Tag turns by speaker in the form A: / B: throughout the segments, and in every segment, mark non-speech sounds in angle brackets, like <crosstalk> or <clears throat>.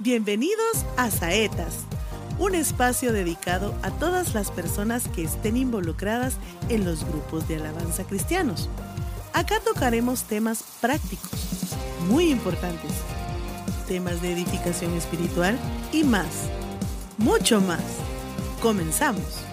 A: Bienvenidos a Saetas, un espacio dedicado a todas las personas que estén involucradas en los grupos de alabanza cristianos. Acá tocaremos temas prácticos, muy importantes, temas de edificación espiritual y más, mucho más. Comenzamos.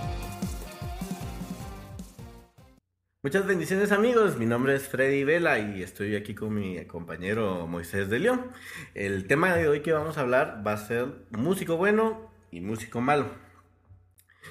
B: Muchas bendiciones amigos, mi nombre es Freddy Vela y estoy aquí con mi compañero Moisés de León. El tema de hoy que vamos a hablar va a ser músico bueno y músico malo.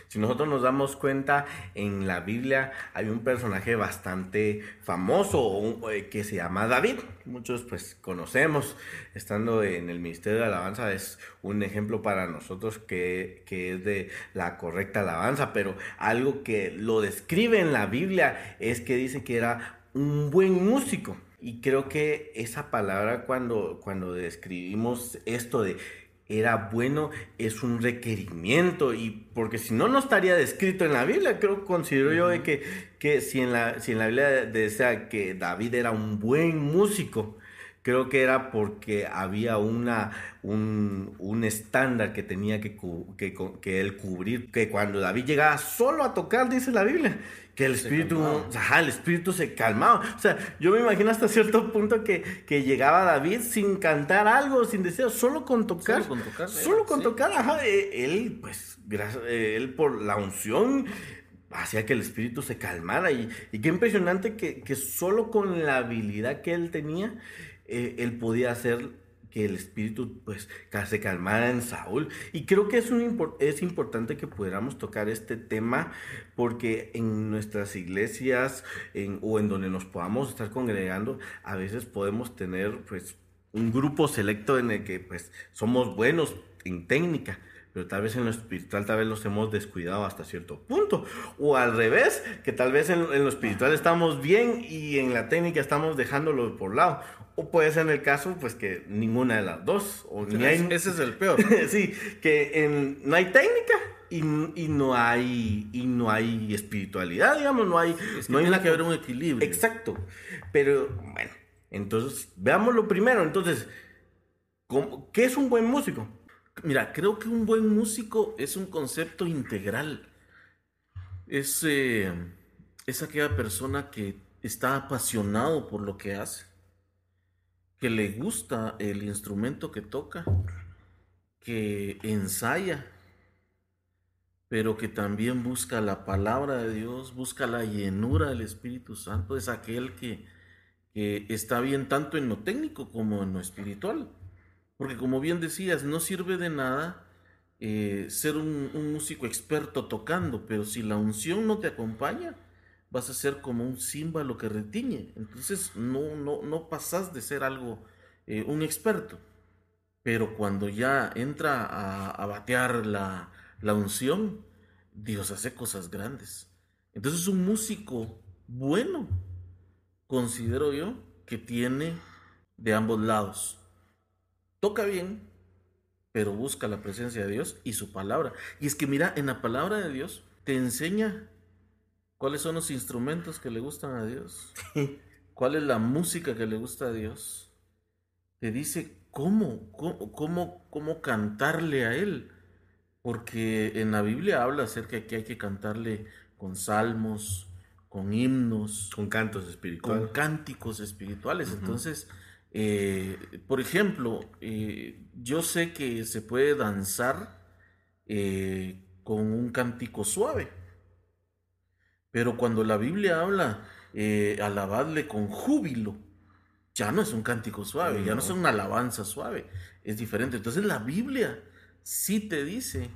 B: Si nosotros nos damos cuenta, en la Biblia hay un personaje bastante famoso eh, que se llama David. Muchos pues conocemos, estando en el Ministerio de Alabanza es un ejemplo para nosotros que, que es de la correcta alabanza, pero algo que lo describe en la Biblia es que dice que era un buen músico. Y creo que esa palabra cuando, cuando describimos esto de era bueno es un requerimiento. Y porque si no no estaría descrito en la Biblia. Creo considero yo de que, que si en la si en la Biblia decía que David era un buen músico creo que era porque había una un, un estándar que tenía que, que, que él cubrir que cuando David llegaba solo a tocar dice la Biblia que el espíritu, ajá, el espíritu se calmaba. O sea, yo me imagino hasta cierto punto que, que llegaba David sin cantar algo, sin deseo, solo con tocar. Solo con tocar. Solo con tocar, ajá. E, él, pues, gracias, eh, él por la unción hacía que el espíritu se calmara. Y, y qué impresionante que, que, solo con la habilidad que él tenía, eh, él podía hacer que el espíritu pues se calmara en Saúl. Y creo que es, un, es importante que pudiéramos tocar este tema porque en nuestras iglesias o en donde nos podamos estar congregando, a veces podemos tener pues un grupo selecto en el que pues somos buenos en técnica, pero tal vez en lo espiritual tal vez los hemos descuidado hasta cierto punto. O al revés, que tal vez en, en, lo espiritual estamos bien y en la técnica estamos dejándolo por lado. O puede ser en el caso, pues que ninguna de las dos. O
C: ni hay... Ese es el peor. <laughs>
B: sí, que en, no hay técnica y, y, no hay y no hay espiritualidad, digamos, no hay... no hay
C: que haber un equilibrio.
B: Exacto. Pero bueno, entonces, veamos lo primero. Entonces, ¿qué es un buen músico?
C: Mira, creo que un buen músico es un concepto integral. Es, eh, es aquella persona que está apasionado por lo que hace que le gusta el instrumento que toca, que ensaya, pero que también busca la palabra de Dios, busca la llenura del Espíritu Santo, es aquel que, está bien tanto en lo técnico como en lo espiritual. Porque como bien decías, no sirve de nada eh, ser un, músico experto tocando, pero si la unción no te acompaña, vas a ser como un címbalo que retiñe. Entonces no, no, no pasas de ser algo, eh, un experto. Pero cuando ya entra a, batear la, la, unción, Dios hace cosas grandes. Entonces un músico bueno, considero yo, que tiene de ambos lados. Toca bien, pero busca la presencia de Dios y su palabra. Y es que mira, en la palabra de Dios te enseña ¿Cuáles son los instrumentos que le gustan a Dios? <laughs> ¿Cuál es la música que le gusta a Dios? Te dice cómo, cómo, cómo, cantarle a Él. Porque en la Biblia habla acerca de que hay que cantarle con salmos, con himnos.
B: Con cantos espirituales.
C: Con cánticos espirituales. Entonces, eh, por ejemplo, eh, yo sé que se puede danzar eh, con un cántico suave. Pero cuando la Biblia habla, alabadle con júbilo, ya no es un cántico suave, ya no es una alabanza suave, es diferente. Entonces la Biblia sí te dice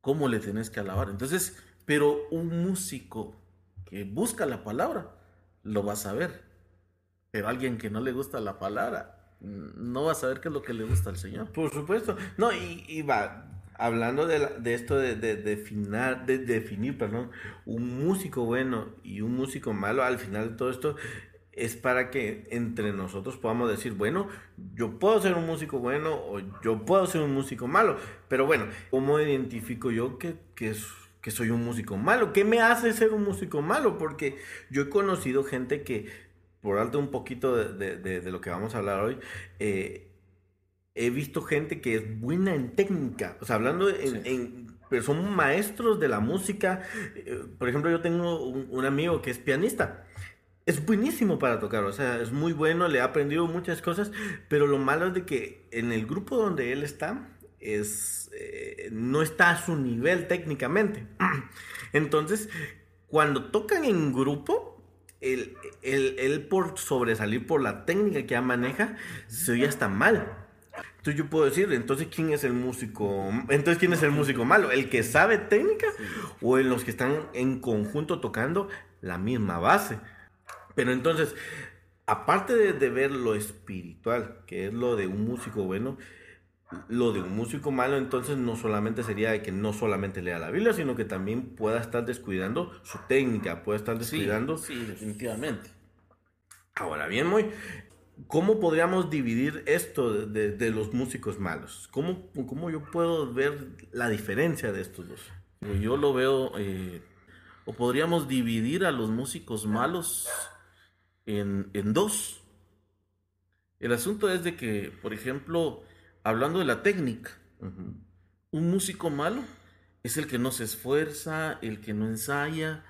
C: cómo le tenés que alabar. Entonces, pero un músico que busca la palabra, lo va a saber. Pero alguien que no le gusta la palabra, no va a saber qué es lo que le gusta al Señor.
B: Por supuesto. No, y, y va, hablando de, esto de, de, de, definir perdón, un músico bueno y un músico malo, al final de todo esto es para que entre nosotros podamos decir, bueno, yo puedo ser un músico bueno o yo puedo ser un músico malo, pero bueno, ¿cómo identifico yo que, que, que soy un músico malo? ¿Qué me hace ser un músico malo? Porque yo he conocido gente que, por alto un poquito de, lo que vamos a hablar hoy, eh, he visto gente que es buena en técnica, o sea, hablando en, pero son maestros de la música. Eh, por ejemplo, yo tengo un, amigo que es pianista. Es buenísimo para tocar, o sea, es muy bueno, le ha aprendido muchas cosas, pero lo malo es de que en el grupo donde él está, es, eh, no está a su nivel técnicamente. <clears throat> Entonces, cuando tocan en grupo, él, por sobresalir por la técnica que ya maneja, se oye hasta mal. Entonces yo puedo decir, entonces ¿quién es el músico? Entonces ¿quién es el músico malo? ¿El que sabe técnica o en los que están en conjunto tocando la misma base? Pero entonces, aparte de, ver lo espiritual, que es lo de un músico bueno, lo de un músico malo entonces no solamente sería de que no solamente lea la Biblia, sino que también pueda estar descuidando su técnica, pueda estar descuidando...
C: Sí, definitivamente.
B: Ahora bien, muy, ¿Cómo podríamos dividir esto de, los músicos malos? ¿Cómo, ¿Cómo, yo puedo ver la diferencia de estos dos?
C: Yo lo veo, eh, o podríamos dividir a los músicos malos en, dos. El asunto es de que, por ejemplo, hablando de la técnica, un músico malo es el que no se esfuerza, el que no ensaya,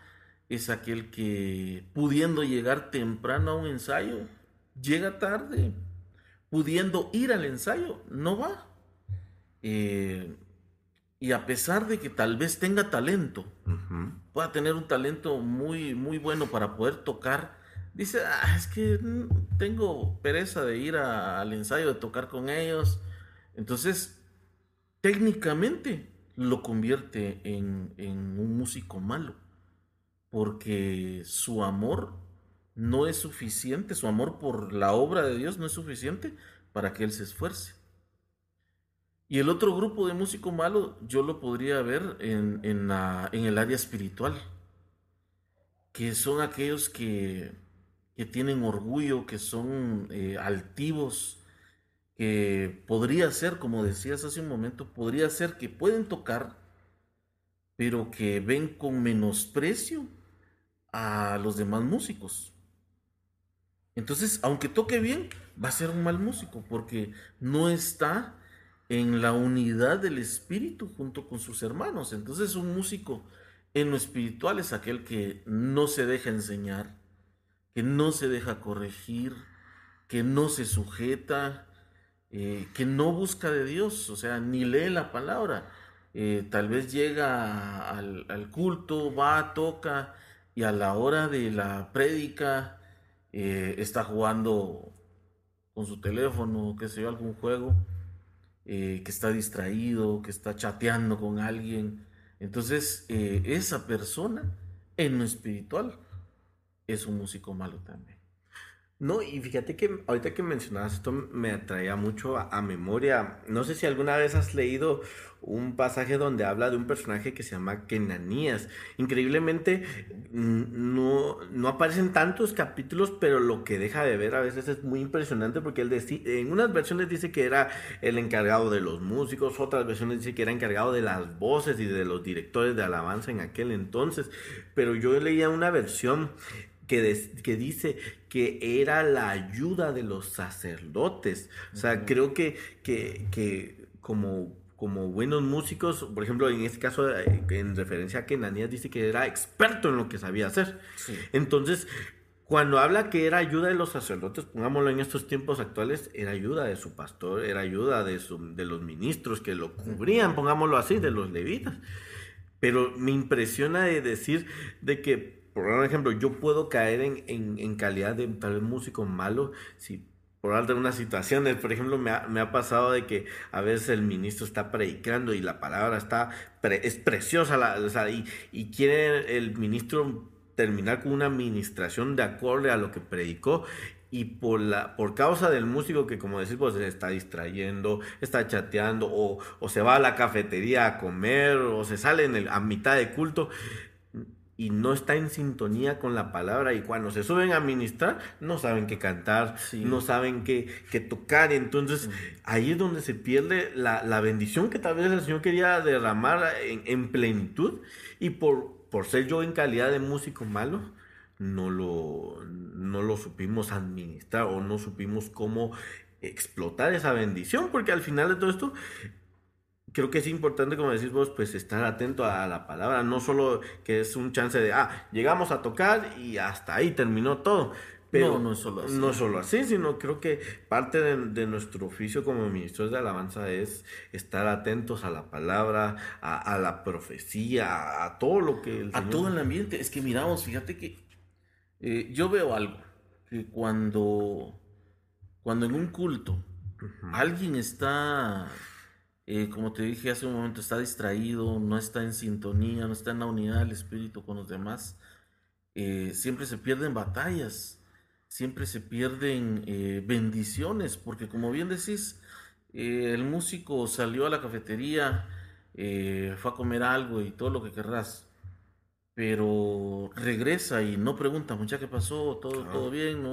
C: es aquel que pudiendo llegar temprano a un ensayo, llega tarde, pudiendo ir al ensayo, no va. Eh, y a pesar de que tal vez tenga talento, pueda tener un talento muy, muy bueno para poder tocar, dice, ah, es que tengo pereza de ir al ensayo, de tocar con ellos. Entonces, técnicamente lo convierte en, en un músico malo, porque su amor no es suficiente, su amor por la obra de Dios no es suficiente para que él se esfuerce. Y el otro grupo de músico malo yo lo podría ver en, en, el área espiritual, que son aquellos que, que tienen orgullo, que son eh, altivos, que podría ser, como decías hace un momento, podría ser que pueden tocar, pero que ven con menosprecio a los demás músicos. Entonces, aunque toque bien, va a ser un mal músico porque no está en la unidad del espíritu junto con sus hermanos. Entonces, un músico en lo espiritual es aquel que no se deja enseñar, que no se deja corregir, que no se sujeta, eh, que no busca de Dios, o sea, ni lee la palabra. Eh, tal vez llega al, culto, va, toca y a la hora de la prédica eh, está jugando con su teléfono, que sé yo, algún juego, que está distraído, que está chateando con alguien. Entonces, esa persona en lo espiritual es un músico malo también.
B: No, y fíjate que ahorita que mencionabas esto me atraía mucho a, memoria. No sé si alguna vez has leído un pasaje donde habla de un personaje que se llama Kenanías. Increíblemente no, no aparecen tantos capítulos, pero lo que deja de ver a veces es muy impresionante porque él en unas versiones dice que era el encargado de los músicos, otras versiones dice que era encargado de las voces y de los directores de alabanza en aquel entonces. Pero yo leía una versión que, que, dice que era la ayuda de los sacerdotes. O sea, creo que, que, como, como buenos músicos, por ejemplo, en este caso, eh, en referencia a que Nanías dice que era experto en lo que sabía hacer. Entonces, cuando habla que era ayuda de los sacerdotes, pongámoslo en estos tiempos actuales, era ayuda de su pastor, era ayuda de, su, de los ministros que lo cubrían, pongámoslo así, de los levitas. Pero me impresiona de decir de que por ejemplo, yo puedo caer en, calidad de tal vez músico malo si por algunas situaciones, por ejemplo, me ha, pasado de que a veces el ministro está predicando y la palabra está, es preciosa, la, y, y quiere el ministro terminar con una administración de acorde a lo que predicó y por la por causa del músico que como decís pues se está distrayendo, está chateando o, o, se va a la cafetería a comer o se sale en el, a mitad de culto, y no está en sintonía con la palabra. Y cuando se suben a ministrar no saben qué cantar, no saben qué, qué tocar, entonces ahí es donde se pierde la, bendición que tal vez el Señor quería derramar en, plenitud. Y por, por ser yo en calidad de músico malo, no lo, no lo supimos administrar o no supimos cómo explotar esa bendición, porque al final de todo esto creo que es importante, como decís vos, pues estar atento a la palabra, no solo que es un chance de, ah, llegamos a tocar y hasta ahí terminó todo. Pero no, no es solo así. No solo así, sino creo que parte de, nuestro oficio como ministros de alabanza es estar atentos a la palabra, a, la profecía, a, todo lo que...
C: a todo el ambiente. Es que miramos, fíjate que eh, yo veo algo, que cuando, cuando en un culto alguien está eh, como te dije hace un momento, está distraído, no está en sintonía, no está en la unidad del espíritu con los demás. Eh, siempre se pierden batallas, siempre se pierden eh, bendiciones, porque como bien decís, el músico salió a la cafetería, fue a comer algo y todo lo que querrás, pero regresa y no pregunta, mucha, ¿qué pasó? ¿Todo, todo bien?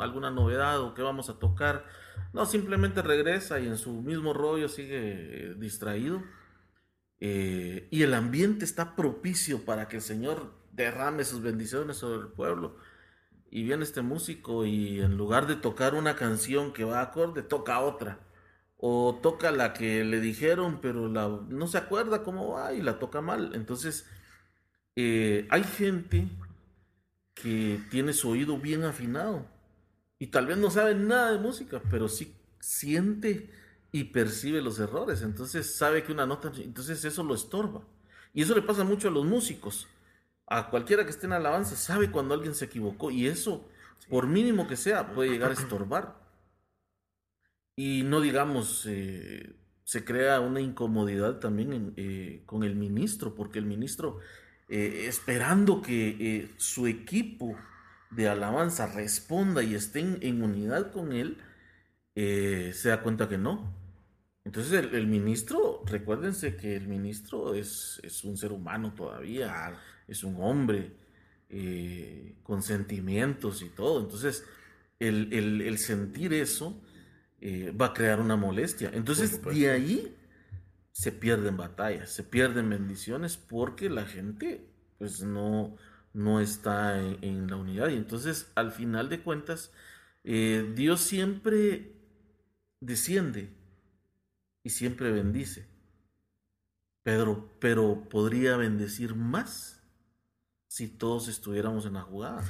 C: ¿Alguna novedad o qué vamos a tocar? No, simplemente regresa y en su mismo rollo sigue distraído. Eh, y el ambiente está propicio para que el Señor derrame sus bendiciones sobre el pueblo. Y viene este músico y en lugar de tocar una canción que va acorde, toca otra. O toca la que le dijeron, pero la, no se acuerda cómo va y la toca mal. Entonces, eh, hay gente que tiene su oído bien afinado y tal vez no sabe nada de música, pero sí siente y percibe los errores. Entonces sabe que una nota, entonces eso lo estorba. Y eso le pasa mucho a los músicos. A cualquiera que esté en alabanza, sabe cuando alguien se equivocó. Y eso, por mínimo que sea, puede llegar a <clears throat> estorbar. Y no digamos, eh, se crea una incomodidad también eh, con el ministro, porque el ministro, eh, esperando que su equipo de alabanza responda y estén en unidad con él, eh, se da cuenta que no. Entonces el, ministro, recuérdense que el ministro es, es, un ser humano todavía, es un hombre eh, con sentimientos y todo. Entonces el, sentir eso eh, va a crear una molestia. Entonces de ahí se pierden batallas, se pierden bendiciones porque la gente pues no, no está en, la unidad. Y entonces, al final de cuentas, eh, Dios siempre desciende y siempre bendice. Pedro, pero podría bendecir más si todos estuviéramos en la jugada.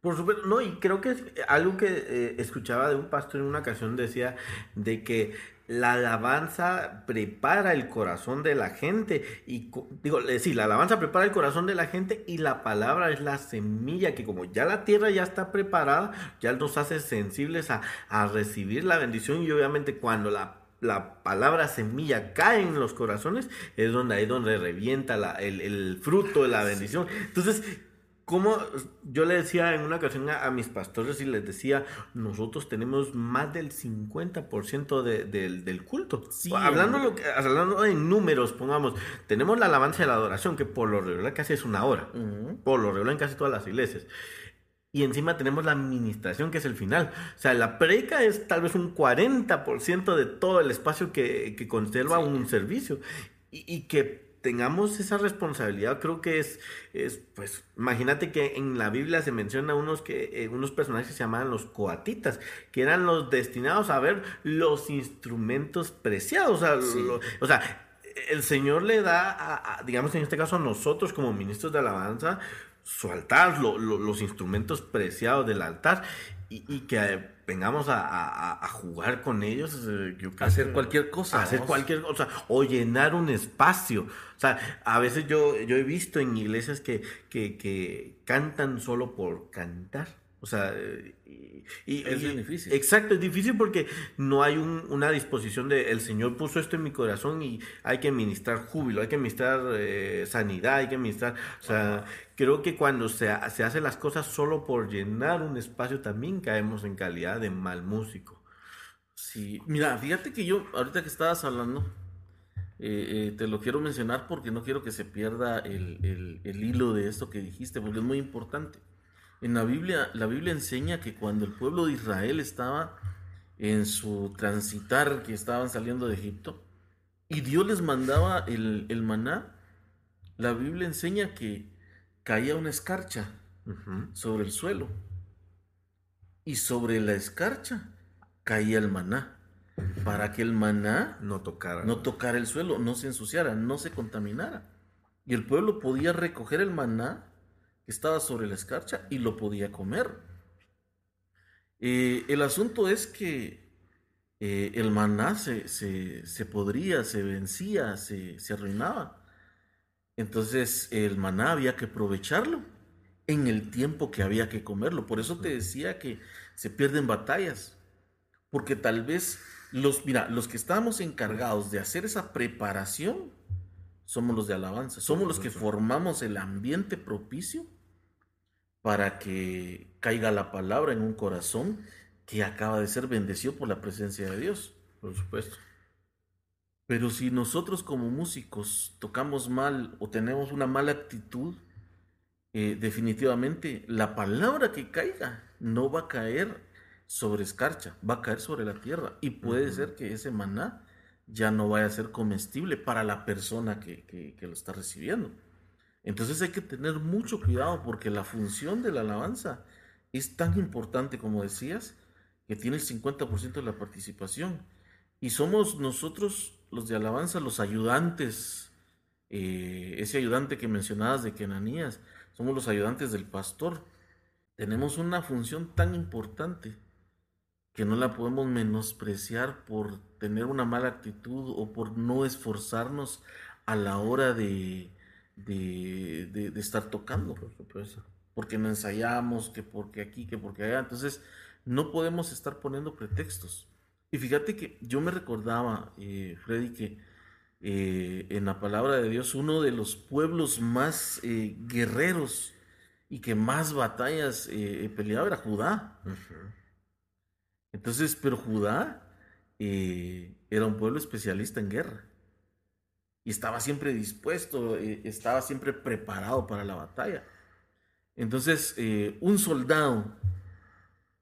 B: Por supuesto, no, y creo que es algo que eh, escuchaba de un pastor en una ocasión decía de que la alabanza prepara el corazón de la gente y digo, sí, la alabanza prepara el corazón de la gente y la palabra es la semilla que como ya la tierra ya está preparada, ya nos hace sensibles a, recibir la bendición y obviamente cuando la la palabra semilla cae en los corazones, es donde ahí donde revienta el, el, fruto de la bendición. Entonces, como yo le decía en una ocasión a, mis pastores y les decía, nosotros tenemos más del 50% del culto. hablando, lo que, hablando en números, pongamos, tenemos la alabanza y la adoración, que por lo regular casi es una hora, por lo regular en casi todas las iglesias. Y encima tenemos la administración, que es el final. O sea, la preca es tal vez un 40% de todo el espacio que, que conserva un servicio. Y, y que tengamos esa responsabilidad, creo que es, es pues, imagínate que en la Biblia se menciona unos, que, eh, unos personajes que se llamaban los coatitas, que eran los destinados a ver los instrumentos preciados, o sea, el Señor le da, digamos en este caso a nosotros como ministros de alabanza, su altar, los instrumentos preciados del altar, y, que vengamos a, jugar con ellos,
C: eh, hacer cualquier cosa.
B: Hacer cualquier cosa, o llenar un espacio. O sea, a veces yo, yo he visto en iglesias que, que, que cantan solo por cantar. O sea, y,
C: es difícil.
B: Exacto, es difícil porque no hay una disposición de el Señor puso esto en mi corazón y hay que ministrar júbilo, hay que ministrar eh, sanidad, hay que ministrar. O sea, creo que cuando se, se hace las cosas solo por llenar un espacio también caemos en calidad de mal músico.
C: Sí, mira, fíjate que yo, ahorita que estabas hablando, eh, eh, te lo quiero mencionar porque no quiero que se pierda el, el hilo de esto que dijiste, porque es muy importante. En la Biblia, la Biblia enseña que cuando el pueblo de Israel estaba en su transitar, que estaban saliendo de Egipto, y Dios les mandaba el, maná, la Biblia enseña que caía una escarcha sobre el suelo. Y sobre la escarcha caía el maná. Para que el maná
B: no tocara.
C: no tocara el suelo, no se ensuciara, no se contaminara. Y el pueblo podía recoger el maná estaba sobre la escarcha y lo podía comer. Eh, el asunto es que eh, el maná se, se, se, podría, se vencía, se, se arruinaba. Entonces el maná había que aprovecharlo en el tiempo que había que comerlo. Por eso te decía que se pierden batallas. Porque tal vez los, mira, los que estamos encargados de hacer esa preparación somos los de alabanza. Somos los que formamos el ambiente propicio para que caiga la palabra en un corazón que acaba de ser bendecido por la presencia de Dios.
B: Por supuesto.
C: Pero si nosotros como músicos tocamos mal o tenemos una mala actitud, eh, definitivamente la palabra que caiga no va a caer sobre escarcha, va a caer sobre la tierra. Y puede ser que ese maná ya no vaya a ser comestible para la persona que, que, que, lo está recibiendo. Entonces hay que tener mucho cuidado porque la función de la alabanza es tan importante, como decías, que tiene el 50% de la participación. Y somos nosotros los de alabanza, los ayudantes, eh, ese ayudante que mencionabas de Kenanías, somos los ayudantes del pastor. Tenemos una función tan importante que no la podemos menospreciar por tener una mala actitud o por no esforzarnos a la hora de, de, de, de estar tocando, por supuesto. Porque no ensayamos, que porque aquí, que porque allá. Entonces, no podemos estar poniendo pretextos. Y fíjate que yo me recordaba, eh, Freddy, que eh, en la palabra de Dios uno de los pueblos más eh, guerreros y que más batallas peleaba era Judá. Uh -huh. Entonces, pero Judá era un pueblo especialista en guerra. Y estaba siempre dispuesto, eh, estaba siempre preparado para la batalla. Entonces, un soldado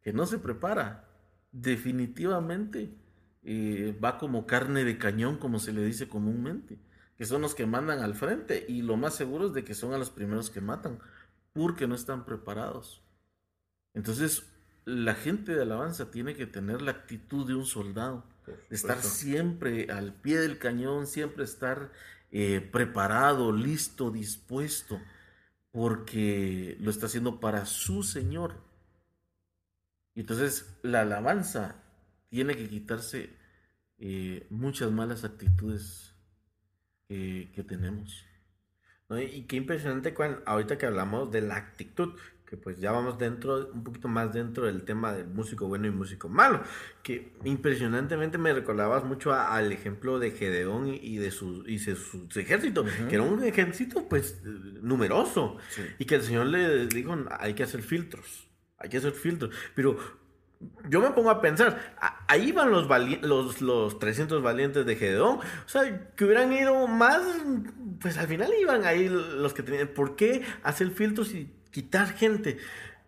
C: que no se prepara, definitivamente eh, va como carne de cañón, como se le dice comúnmente, que son los que mandan al frente y lo más seguro es de que son a los primeros que matan, porque no están preparados. Entonces, la gente de alabanza tiene que tener la actitud de un soldado, de estar siempre al pie del cañón, siempre estar eh, preparado, listo, dispuesto, porque lo está haciendo para su Señor. Y entonces la alabanza tiene que quitarse eh, muchas malas actitudes que, que tenemos.
B: ¿No? Y qué impresionante cuando, ahorita que hablamos de la actitud, que pues ya vamos dentro, un poquito más dentro del tema del músico bueno y músico malo, que impresionantemente me recordabas mucho a, al ejemplo de Gedeón y, y de su, y su, su ejército, uh -huh. que era un ejército pues numeroso, sí. y que el Señor le dijo, hay que hacer filtros, hay que hacer filtros, pero yo me pongo a pensar, ahí van los, los, los 300 valientes de Gedeón, o sea, que hubieran ido más, pues al final iban ahí los que tenían, ¿por qué hacer filtros y quitar gente?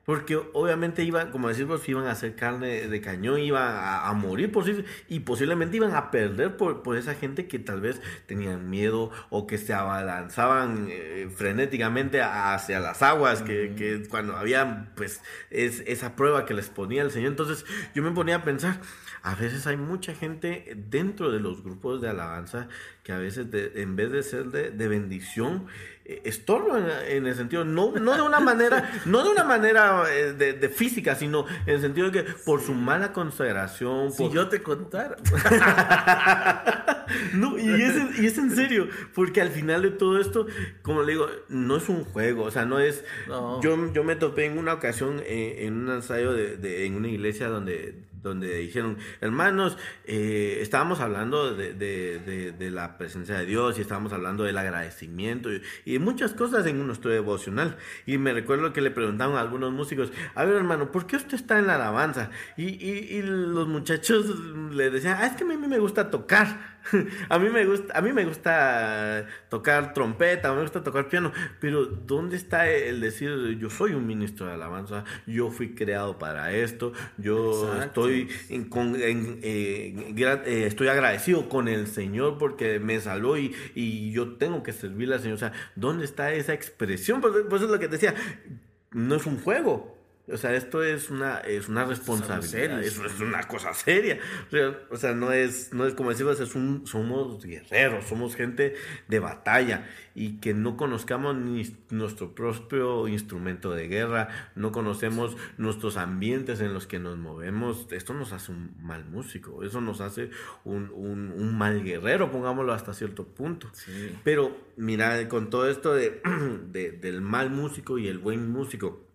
B: Porque obviamente iban, como decimos, iban a hacer carne de cañón, iban a, a morir por sí, y posiblemente iban a perder por, por, esa gente que tal vez tenían miedo o que se abalanzaban eh, frenéticamente hacia las aguas, que, uh -huh. que, cuando había pues es, esa prueba que les ponía el Señor. Entonces yo me ponía a pensar, a veces hay mucha gente dentro de los grupos de alabanza que a veces de, en vez de ser de, de bendición, eh, en, en, el sentido, no, no de una manera, <laughs> no de una manera eh, de, de, física, sino en el sentido de que por su mala consideración.
C: Si
B: por...
C: yo te contara. <laughs>
B: no, y es, y es en serio, porque al final de todo esto, como le digo, no es un juego, o sea, no es. No. Yo, yo me topé en una ocasión en, en un ensayo de, de, en una iglesia donde donde dijeron, hermanos, eh, estábamos hablando de, de, de, de, presencia de Dios y estábamos hablando del agradecimiento y, y, muchas cosas en nuestro devocional. Y me recuerdo que le preguntaban a algunos músicos, a ver hermano, ¿por qué usted está en la alabanza? Y, y, y los muchachos le decían, ah, es que a mí me gusta tocar. <laughs> a mí me gusta, a mí me gusta tocar trompeta, me gusta tocar piano, pero ¿dónde está el decir yo soy un ministro de alabanza, yo fui creado para esto, yo Exacto. estoy en, con, en, eh, eh, estoy agradecido con el Señor porque me salvó y, y, yo tengo que servirle al Señor, o sea, ¿dónde está esa expresión? Pues, pues es lo que decía, no es un juego, O sea, esto es una, es una responsabilidad, eso es una cosa seria. O sea, no es, no es como decimos, es un, somos guerreros, somos gente de batalla y que no conozcamos ni nuestro propio instrumento de guerra, no conocemos nuestros ambientes en los que nos movemos, esto nos hace un mal músico, eso nos hace un, un, mal guerrero, pongámoslo hasta cierto punto. Pero mira, con todo esto de, <clears throat> de, del mal músico y el buen músico,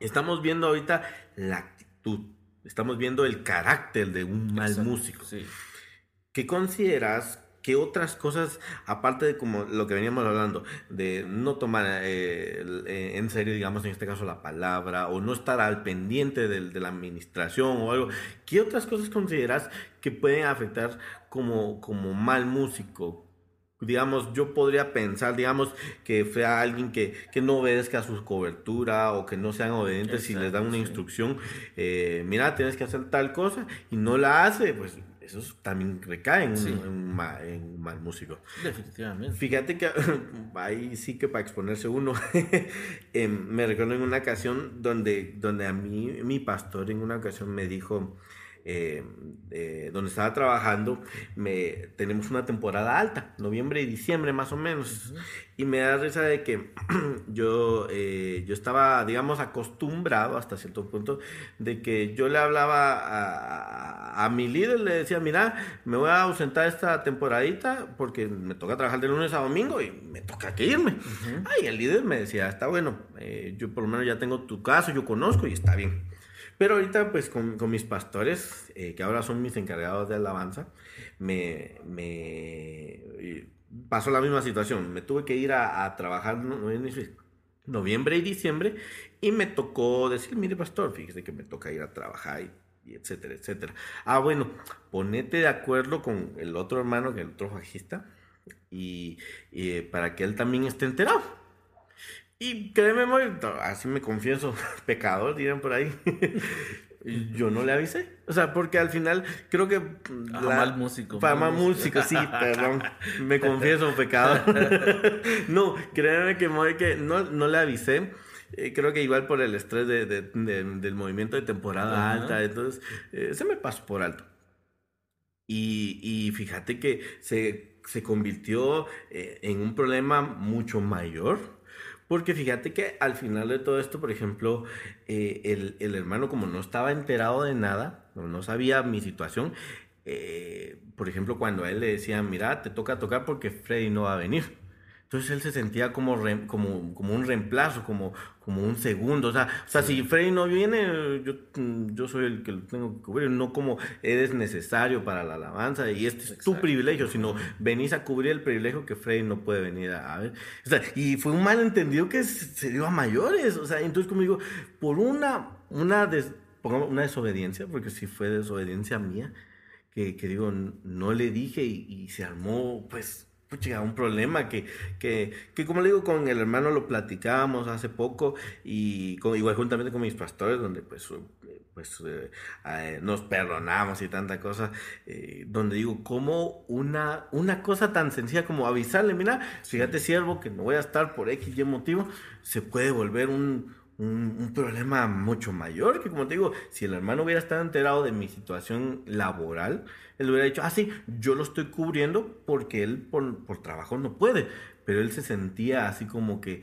B: Estamos viendo ahorita la actitud, estamos viendo el carácter de un mal músico. ¿Qué consideras? ¿Qué otras cosas, aparte de como lo que veníamos hablando, de no tomar eh, eh, en serio, digamos, en este caso la palabra, o no estar al pendiente de, de la administración o algo, ¿qué otras cosas consideras que pueden afectar como, como mal músico? Digamos, yo podría pensar, digamos, que sea alguien que, que no obedezca a su cobertura o que no sean obedientes si les dan una instrucción, eh, mira, tienes que hacer tal cosa y no la hace, pues eso también recae en, un, mal, músico.
C: Definitivamente.
B: Fíjate que <laughs> ahí sí que para exponerse uno, <laughs> em, me recuerdo en una ocasión donde, donde a mí mi pastor en una ocasión me dijo, eh, donde estaba trabajando, me, tenemos una temporada alta, noviembre y diciembre más o menos. Y me da risa de que <clears throat> yo, eh, yo estaba, digamos, acostumbrado hasta cierto punto de que yo le hablaba a, mi líder, le decía, mira, me voy a ausentar esta temporadita porque me toca trabajar de lunes a domingo y me toca que irme. Ay, el líder me decía, está bueno, eh, yo por lo menos ya tengo tu caso, yo conozco y está bien. Pero ahorita, pues con, con mis pastores, eh, que ahora son mis encargados de alabanza, me, me pasó la misma situación. Me tuve que ir a, trabajar noviembre y diciembre y me tocó decir, mire pastor, fíjese que me toca ir a trabajar y, etcétera, etcétera. Ah, bueno, ponete de acuerdo con el otro hermano, que el otro bajista, y, y para que él también esté enterado. Y créeme, muy, así me confieso, <laughs> pecador, dirán por ahí. <laughs> Yo no le avisé. O sea, porque al final creo que.
C: la, mal músico.
B: Mal músico, sí, perdón. <laughs> Me confieso, pecador. no, créeme que, que no, no le avisé. Eh, creo que igual por el estrés de, de, del movimiento de temporada alta, entonces eh, se me pasó por alto. Y, y fíjate que se, se convirtió eh, en un problema mucho mayor porque fíjate que al final de todo esto, por ejemplo, eh, el, el, hermano como no estaba enterado de nada, no, sabía mi situación, eh, por ejemplo, cuando a él le decía, mira, te toca tocar porque Freddy no va a venir. Entonces él se sentía como, como, como un reemplazo, como, como un segundo. O sea, o sea si Freddy no viene, yo, yo soy el que lo tengo que cubrir, no como eres necesario para la alabanza y este es tu privilegio, sino venís a cubrir el privilegio que Freddy no puede venir a, ver. O sea, y fue un malentendido que se dio a mayores. O sea, entonces como digo, por una, una, una desobediencia, porque si fue desobediencia mía, que, que digo, no le dije y, y se armó, pues pucha, un problema que, que, que, como le digo, con el hermano lo platicábamos hace poco y con, igual juntamente con mis pastores, donde pues, pues eh, eh, nos perdonamos y tanta cosa, eh, donde digo, como una, una cosa tan sencilla como avisarle, mira, fíjate siervo que no voy a estar por X y motivo, se puede volver un, un, problema mucho mayor, que como te digo, si el hermano hubiera estado enterado de mi situación laboral, él hubiera dicho, ah, sí, yo lo estoy cubriendo porque él por, por trabajo no puede, pero él se sentía así como que,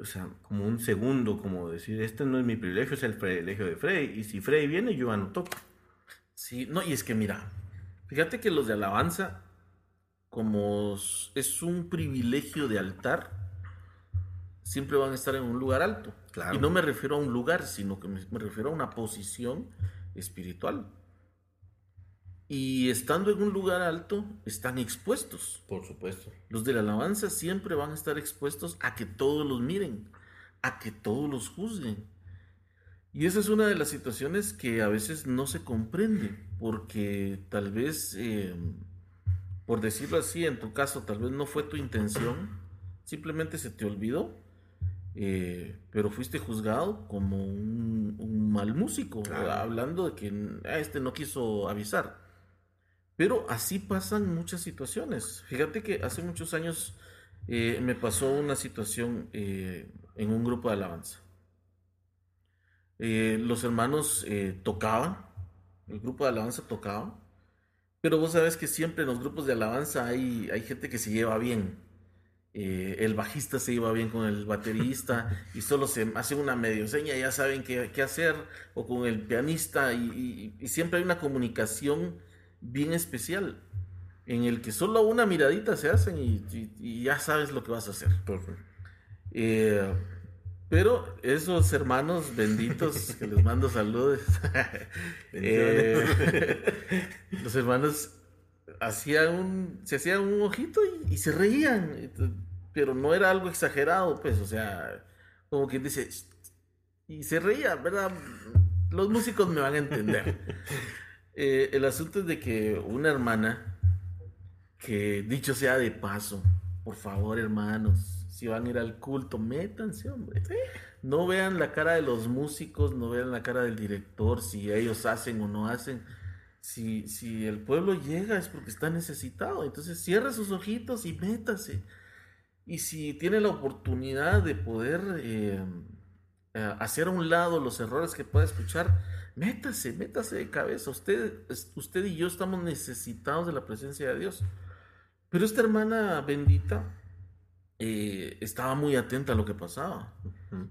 B: o sea, como un segundo, como decir, este no es mi privilegio, es el privilegio de Frey, y si Frey viene, yo anoto.
C: Sí, no, y es que mira, fíjate que los de alabanza, como es un privilegio de altar, siempre van a estar en un lugar alto. Claro. Y no me refiero a un lugar, sino que me, me refiero a una posición espiritual. Y estando en un lugar alto, están expuestos.
B: Por supuesto.
C: Los de la alabanza siempre van a estar expuestos a que todos los miren, a que todos los juzguen. Y esa es una de las situaciones que a veces no se comprende, porque tal vez, eh, por decirlo así, en tu caso, tal vez no fue tu intención, simplemente se te olvidó, eh, pero fuiste juzgado como un, mal músico, hablando de que ah, este no quiso avisar. Pero así pasan muchas situaciones. Fíjate que hace muchos años eh, me pasó una situación eh, en un grupo de alabanza. Eh, los hermanos tocaban, el grupo de alabanza tocaba, pero vos sabes que siempre en los grupos de alabanza hay, hay gente que se lleva bien. Eh, el bajista se lleva bien con el baterista <laughs> y solo se hace una medio seña, ya saben qué, qué hacer, o con el pianista, y, siempre hay una comunicación bien especial en el que solo una miradita se hacen y, ya sabes lo que vas a hacer. Eh, pero esos hermanos benditos, <laughs> que les mando saludos, <laughs> eh, los hermanos hacían un, se hacían un ojito y, se reían, pero no era algo exagerado, pues, o sea, como quien dice, y se reía, ¿verdad? Los músicos me van a entender. <laughs> Eh, el asunto es de que una hermana, que dicho sea de paso, por favor, hermanos, si van a ir al culto, métanse, hombre. No vean la cara de los músicos, no vean la cara del director, si ellos hacen o no hacen. Si, si el pueblo llega es porque está necesitado. Entonces cierra sus ojitos y métase. Y si tiene la oportunidad de poder eh, eh, hacer a un lado los errores que pueda escuchar, métase, métase de cabeza. Usted, usted y yo estamos necesitados de la presencia de Dios. Pero esta hermana bendita eh, estaba muy atenta a lo que pasaba.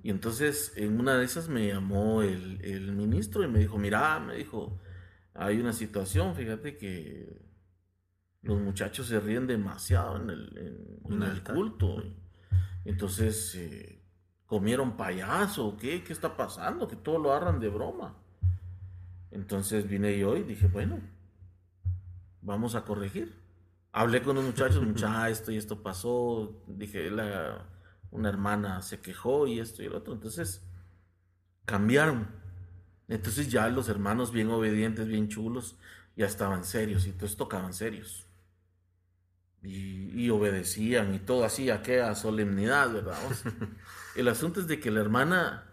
C: Y entonces en una de esas me llamó el, ministro y me dijo, mira, me dijo, hay una situación, fíjate que los muchachos se ríen demasiado en el, en, el culto. Entonces, eh, ¿comieron payaso? ¿Qué? ¿Qué está pasando? Que todo lo agarran de broma. Entonces vine yo y dije, bueno, vamos a corregir hablé con los muchachos, <laughs> mucha, esto y esto pasó, dije, la, una hermana se quejó y esto y el otro, entonces cambiaron. Entonces ya los hermanos bien obedientes, bien chulos, ya estaban serios y entonces tocaban serios. Y, obedecían y todo así, aquella solemnidad, ¿verdad? <laughs> el asunto es de que la hermana,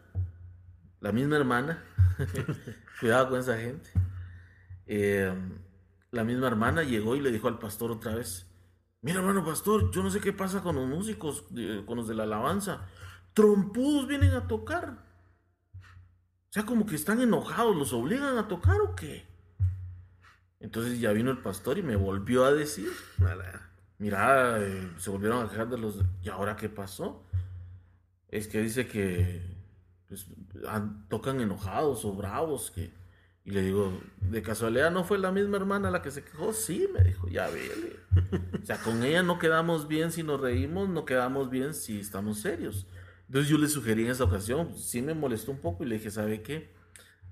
C: la misma hermana, <laughs> cuidado con esa gente, eh, la misma hermana llegó y le dijo al pastor otra vez, mira hermano pastor, yo no sé qué pasa con los músicos, con los de la alabanza, trompudos vienen a tocar. O sea, como que están enojados, ¿los obligan a tocar o qué? Entonces ya vino el pastor y me volvió a decir, mira, eh, se volvieron a quejar de los... ¿Y ahora qué pasó? Es que dice que pues, tocan enojados o bravos, que y le digo, ¿de casualidad no fue la misma hermana la que se quejó? Sí, me dijo, ya vele. o sea, con ella no quedamos bien si nos reímos, no quedamos bien si estamos serios. Entonces yo le sugerí en esa ocasión, sí me molestó un poco y le dije, ¿sabe qué?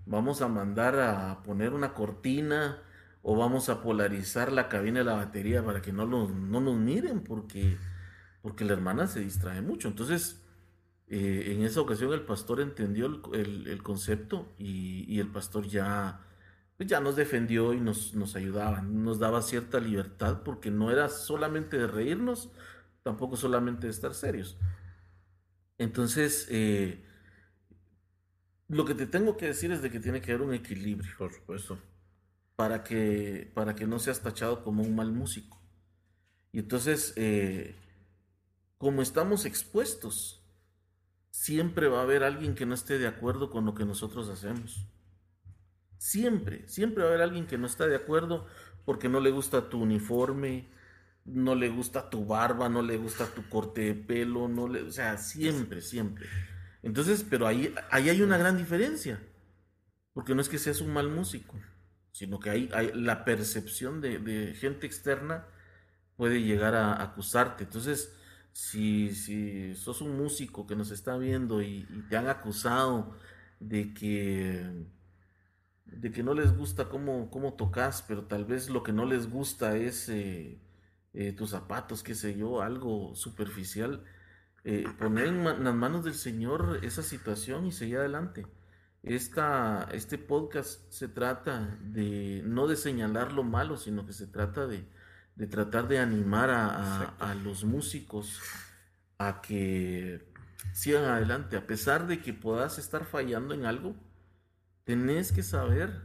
C: Vamos a mandar a poner una cortina o vamos a polarizar la cabina de la batería para que no, no nos miren porque, porque la hermana se distrae mucho. Entonces eh, en esa ocasión el pastor entendió el, concepto y, el pastor ya, pues ya nos defendió y nos, nos ayudaba, nos daba cierta libertad porque no era solamente de reírnos, tampoco solamente de estar serios. Entonces, eh, lo que te tengo que decir es de que tiene que haber un equilibrio, por supuesto, para que, para que no seas tachado como un mal músico. Y entonces, eh, como estamos expuestos siempre va a haber alguien que no esté de acuerdo con lo que nosotros hacemos. Siempre, siempre va a haber alguien que no está de acuerdo porque no le gusta tu uniforme, no le gusta tu barba, no le gusta tu corte de pelo, no le, o sea, siempre, siempre. Entonces, pero ahí, ahí hay una gran diferencia, porque no es que seas un mal músico, sino que hay, la percepción de, gente externa puede llegar a acusarte. Entonces, si, si sos un músico que nos está viendo y, te han acusado de que, de que no les gusta cómo, cómo tocas, pero tal vez lo que no les gusta es eh, eh, tus zapatos, qué sé yo, algo superficial, eh, poner en, las manos del Señor esa situación y seguir adelante. Esta, este podcast se trata de no de señalar lo malo, sino que se trata de, de tratar de animar a, los músicos a que sigan adelante, a pesar de que puedas estar fallando en algo, tenés que saber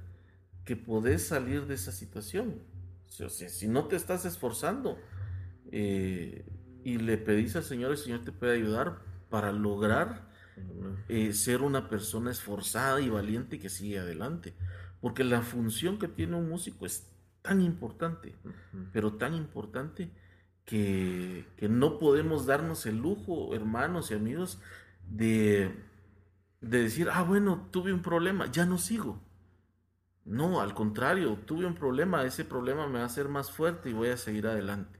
C: que podés salir de esa situación. O sea, si no te estás esforzando eh, y le pedís al Señor, el Señor te puede ayudar para lograr eh, ser una persona esforzada y valiente que sigue adelante. Porque la función que tiene un músico es tan importante, pero tan importante que, no podemos darnos el lujo, hermanos y amigos, de, de decir, ah, bueno, tuve un problema, ya no sigo. No, al contrario, tuve un problema, ese problema me va a hacer más fuerte y voy a seguir adelante.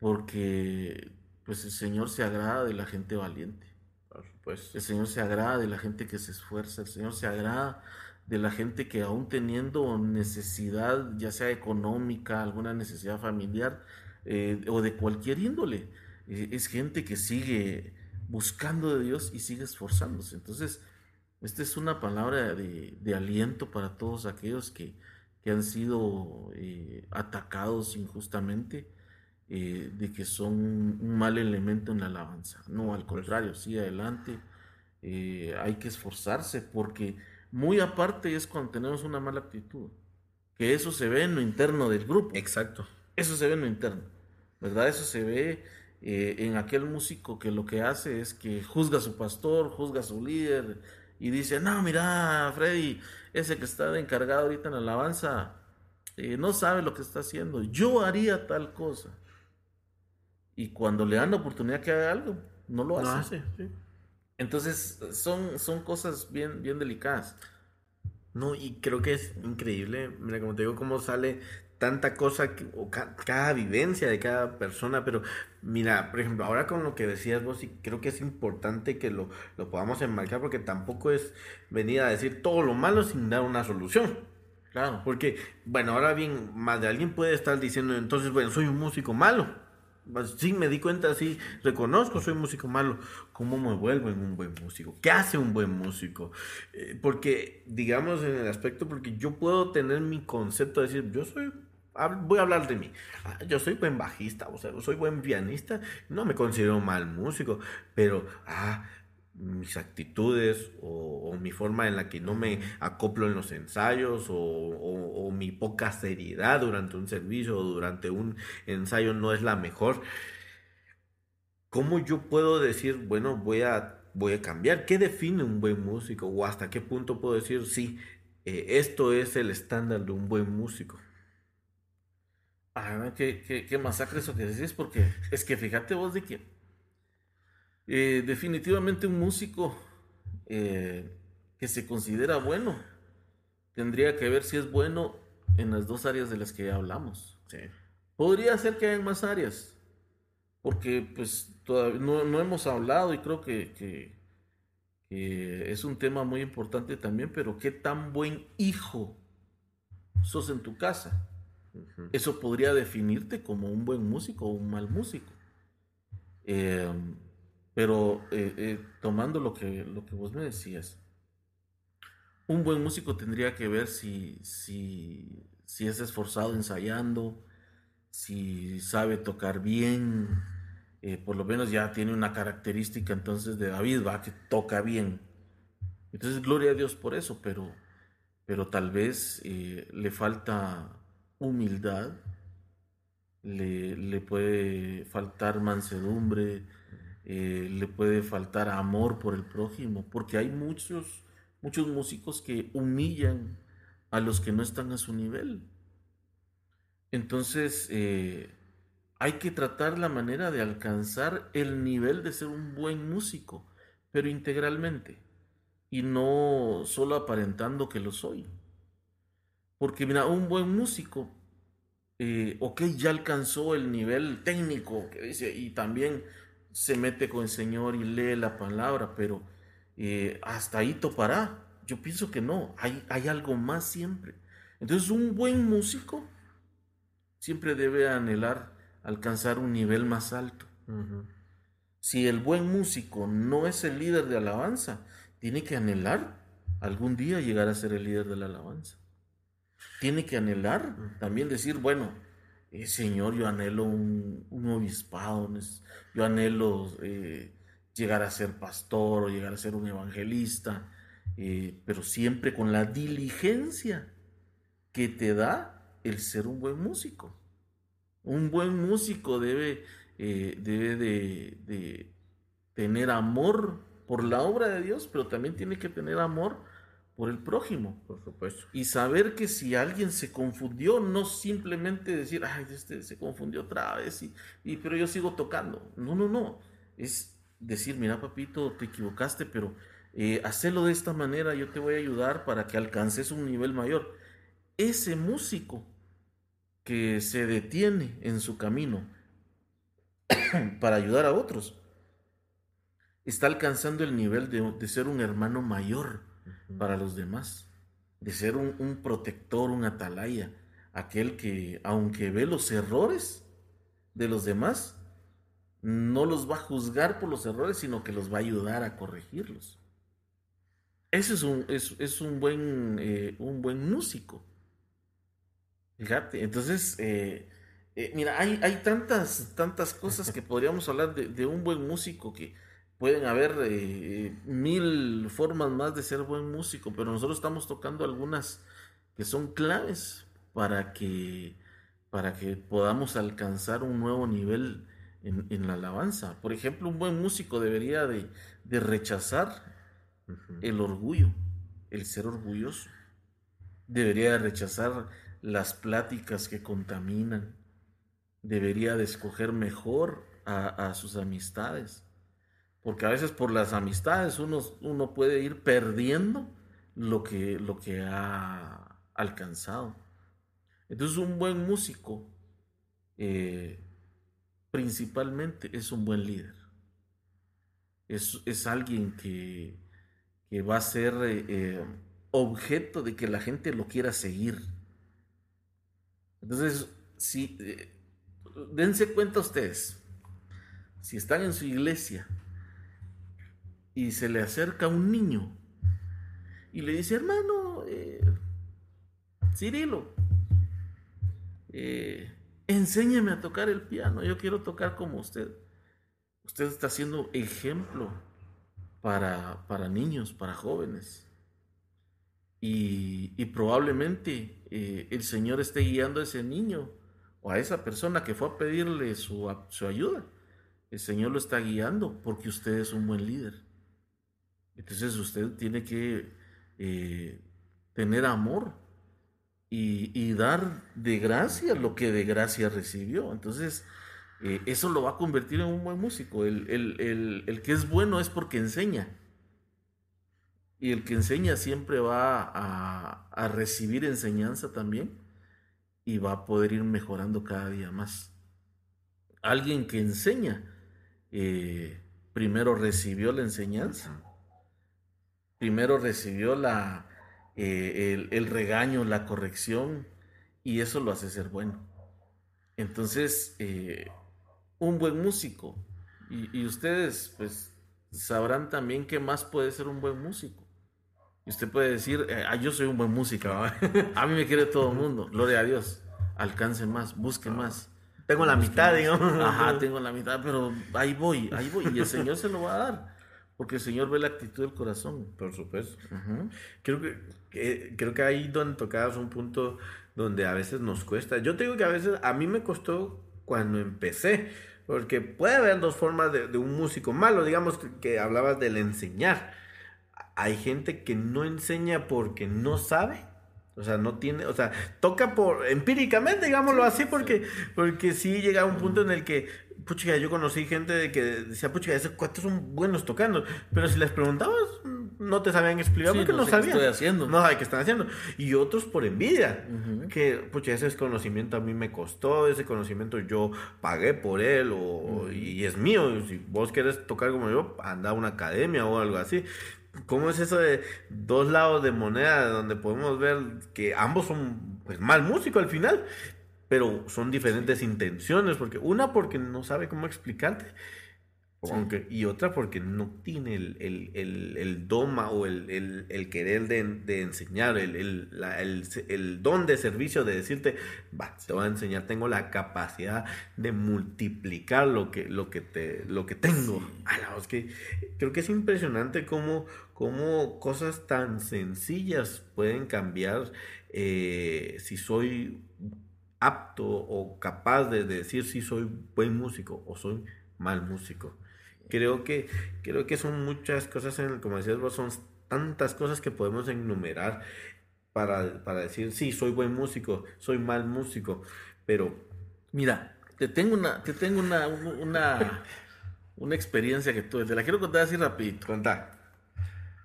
C: Porque pues el Señor se agrada de la gente valiente. El Señor se agrada de la gente que se esfuerza, el Señor se agrada de la gente que aún teniendo necesidad, ya sea económica, alguna necesidad familiar eh, o de cualquier índole, eh, es gente que sigue buscando de Dios y sigue esforzándose. Entonces, esta es una palabra de, aliento para todos aquellos que, han sido eh, atacados injustamente, eh, de que son un mal elemento en la alabanza. No, al contrario, sí, adelante. Eh, hay que esforzarse porque muy aparte es cuando tenemos una mala actitud, que eso se ve en lo interno del grupo.
B: Exacto.
C: Eso se ve en lo interno, ¿verdad? Eso se ve en aquel músico que lo que hace es que juzga a su pastor, juzga a su líder, y dice, no, mira, Freddy, ese que está encargado ahorita en la alabanza, eh, no sabe lo que está haciendo, yo haría tal cosa. Y cuando le dan la oportunidad que haga algo, no lo hace. Entonces, son, son cosas bien, bien delicadas.
B: No, y creo que es increíble, mira, como te digo, cómo sale tanta cosa, o cada vivencia de cada persona, pero mira, por ejemplo, ahora con lo que decías vos, y creo que es importante que lo, lo podamos enmarcar, porque tampoco es venir a decir todo lo malo sin dar una solución. Claro. Porque, bueno, ahora bien, más de alguien puede estar diciendo, entonces, bueno, soy un músico malo. Pues, sí, me di cuenta, sí, reconozco, soy músico malo. ¿Cómo me vuelvo en un buen músico? ¿Qué hace un buen músico? Eh, porque, digamos, en el aspecto, porque yo puedo tener mi concepto de decir, yo soy voy a hablar de mí. Ah, yo soy buen bajista, o sea, soy buen pianista, no me considero mal músico, pero ah, mis actitudes o, mi forma en la que no me acoplo en los ensayos o, mi poca seriedad durante un servicio o durante un ensayo no es la mejor. ¿Cómo yo puedo decir, bueno, voy a, voy a cambiar? ¿Qué define un buen músico? ¿O hasta qué punto puedo decir, sí, eh, esto es el estándar de un buen músico?
C: Ah, qué, qué, masacre eso que decís, porque es que fíjate vos de que eh, definitivamente un músico eh, que se considera bueno tendría que ver si es bueno en las dos áreas de las que ya hablamos. Podría ser que haya más áreas, porque pues todavía no, hemos hablado y creo que, que, que es un tema muy importante también, pero qué tan buen hijo sos en tu casa. Eso podría definirte como un buen músico o un mal músico. Em, pero eh, eh, tomando lo que, lo que vos me decías, un buen músico tendría que ver si, si, si es esforzado ensayando, si sabe tocar bien, eh, por lo menos ya tiene una característica entonces de David, va, que toca bien. Entonces, gloria a Dios por eso, pero, pero tal vez le falta humildad, le, puede faltar mansedumbre, eh, le puede faltar amor por el prójimo, porque hay muchos, muchos músicos que humillan a los que no están a su nivel. Entonces, eh, hay que tratar la manera de alcanzar el nivel de ser un buen músico, pero integralmente, y no solo aparentando que lo soy. Porque mira, un buen músico, eh, ok, ya alcanzó el nivel técnico, y también se mete con el Señor y lee la palabra, pero eh, hasta ahí topará. Yo pienso que no, hay, hay algo más siempre. Entonces un buen músico siempre debe anhelar alcanzar un nivel más alto. Si el buen músico no es el líder de alabanza, tiene que anhelar algún día llegar a ser el líder de la alabanza tiene que anhelar, también decir, bueno, eh, Señor, yo anhelo un, obispado, yo anhelo eh, llegar a ser pastor o llegar a ser un evangelista, eh, pero siempre con la diligencia que te da el ser un buen músico. Un buen músico debe, debe de, de tener amor por la obra de Dios, pero también tiene que tener amor por el prójimo.
B: Por supuesto.
C: Y saber que si alguien se confundió, no simplemente decir, ay, este se confundió otra vez, y, pero yo sigo tocando. No, no, no. Es decir, mira, papito, te equivocaste, pero eh, de esta manera, yo te voy a ayudar para que alcances un nivel mayor. Ese músico que se detiene en su camino <coughs> para ayudar a otros, está alcanzando el nivel de, ser un hermano mayor para los demás, de ser un, protector, un atalaya, aquel que, aunque ve los errores de los demás, no los va a juzgar por los errores, sino que los va a ayudar a corregirlos. Ese es un, es, un, buen, eh, un buen músico. Fíjate, entonces, eh, eh, mira, hay, hay, tantas, tantas cosas que podríamos hablar de, un buen músico que pueden haber eh, mil formas más de ser buen músico, pero nosotros estamos tocando algunas que son claves para que, para que podamos alcanzar un nuevo nivel en, la alabanza. Por ejemplo, un buen músico debería de, de rechazar el orgullo, el ser orgulloso. Debería de rechazar las pláticas que contaminan. Debería de escoger mejor a, sus amistades. Porque a veces por las amistades uno, uno puede ir perdiendo lo que, lo que ha alcanzado. Entonces un buen músico eh, principalmente es un buen líder. Es, alguien que, va a ser eh, eh, objeto de que la gente lo quiera seguir. Entonces, si, dense cuenta ustedes, si están en su iglesia y se le acerca un niño y le dice, hermano, eh, Cirilo, eh, enséñame a tocar el piano, yo quiero tocar como usted. Usted está haciendo ejemplo para, para niños, para jóvenes. Y, probablemente eh, el Señor esté guiando a ese niño o a esa persona que fue a pedirle su, ayuda. El Señor lo está guiando porque usted es un buen líder. Entonces usted tiene que eh, tener amor y, dar de gracia lo que de gracia recibió. Entonces eh, eso lo va a convertir en un buen músico. el, el que es bueno es porque enseña. Y el que enseña siempre va a, recibir enseñanza también y va a poder ir mejorando cada día más. Alguien que enseña, eh, primero recibió la enseñanza, primero recibió la, eh, el, regaño, la corrección, y eso lo hace ser bueno. Entonces, eh, un buen músico, y, y ustedes pues sabrán también qué más puede ser un buen músico. Y usted puede decir, eh, ah, yo soy un buen músico, <laughs> a mí me quiere todo el mundo, gloria a Dios, alcance más, busque más.
B: Tengo la mitad, digamos.
C: Ajá, <laughs> tengo la mitad, pero ahí voy, ahí voy, y el Señor se lo va a dar, porque el Señor ve la actitud del corazón.
B: Por supuesto. Creo que, creo que ahí donde tocabas un punto donde a veces nos cuesta. Yo te digo que a veces a mí me costó cuando empecé, porque puede haber dos formas de, de un músico malo, digamos que hablabas del enseñar hay gente que no enseña porque no sabe. O sea, no tiene, o sea, toca por empíricamente, digámoslo así, porque, porque sí llega un punto en el que, pucha, yo conocí gente de que decía, pucha, esos cuatro son buenos tocando, pero si les preguntabas, no te sabían explicar porque no, sabían.
C: Qué estoy haciendo.
B: No saben qué están haciendo. Y otros por envidia, que, pucha, ese conocimiento a mí me costó, ese conocimiento yo pagué por él, o, y es mío. Si vos querés tocar como yo, anda a una academia o algo así. ¿Cómo es eso de dos lados de moneda donde podemos ver que ambos son pues mal músico al final, pero son diferentes intenciones, porque una porque no sabe cómo explicarte y otra porque no tiene el, el, el, doma o el, querer de, enseñar, el, don de servicio de decirte, va, te voy a enseñar, tengo la capacidad de multiplicar lo que, lo que, te, lo que tengo. es que creo que es impresionante cómo, cómo cosas tan sencillas pueden cambiar eh, si soy apto o capaz de decir si soy buen músico o soy mal músico. Creo que, creo que son muchas cosas, en, como decías vos, son tantas cosas que podemos enumerar para, para decir, sí, soy buen músico, soy mal músico, pero...
C: Mira, te tengo una, te tengo una, una, una experiencia que tuve, te la quiero contar así rapidito.
B: Contá.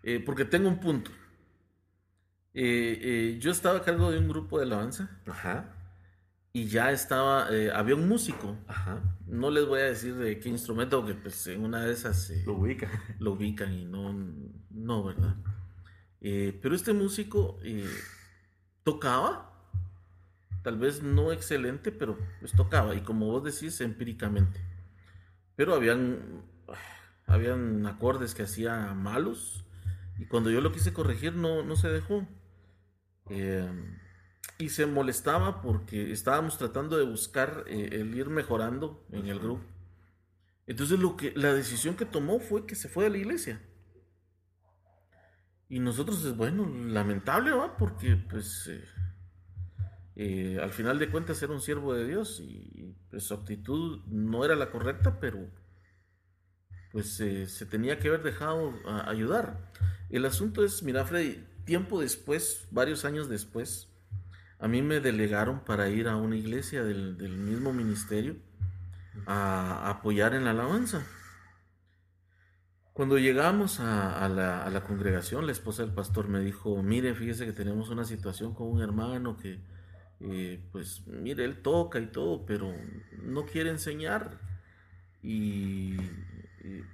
C: Eh, porque tengo un punto. Eh, eh, yo estaba a cargo de un grupo de alabanza.
B: Ajá.
C: Y ya estaba, había un músico. Ajá. No les voy a decir de qué instrumento, porque pues en una de esas
B: lo ubican. <laughs>
C: Lo ubican y no, no, ¿verdad? pero este músico tocaba, tal vez no excelente, pero pues tocaba. Y como vos decís, empíricamente. Pero habían, habían acordes que hacía malos y cuando yo lo quise corregir no, no se dejó. Eh, y se molestaba porque estábamos tratando de buscar eh, el ir mejorando en el grupo. Entonces lo que, la decisión que tomó fue que se fue a la iglesia. Y nosotros, bueno, lamentable, ¿va? Porque pues eh, al final de cuentas era un siervo de Dios y pues, su actitud no era la correcta, pero pues se tenía que haber dejado ayudar. El asunto es, mira, Freddy, tiempo después, varios años después, a mí me delegaron para ir a una iglesia del, mismo ministerio a, apoyar en la alabanza. Cuando llegamos a, la, congregación, la esposa del pastor me dijo, mire, fíjese que tenemos una situación con un hermano que, eh, pues, mire, él toca y todo, pero no quiere enseñar. Y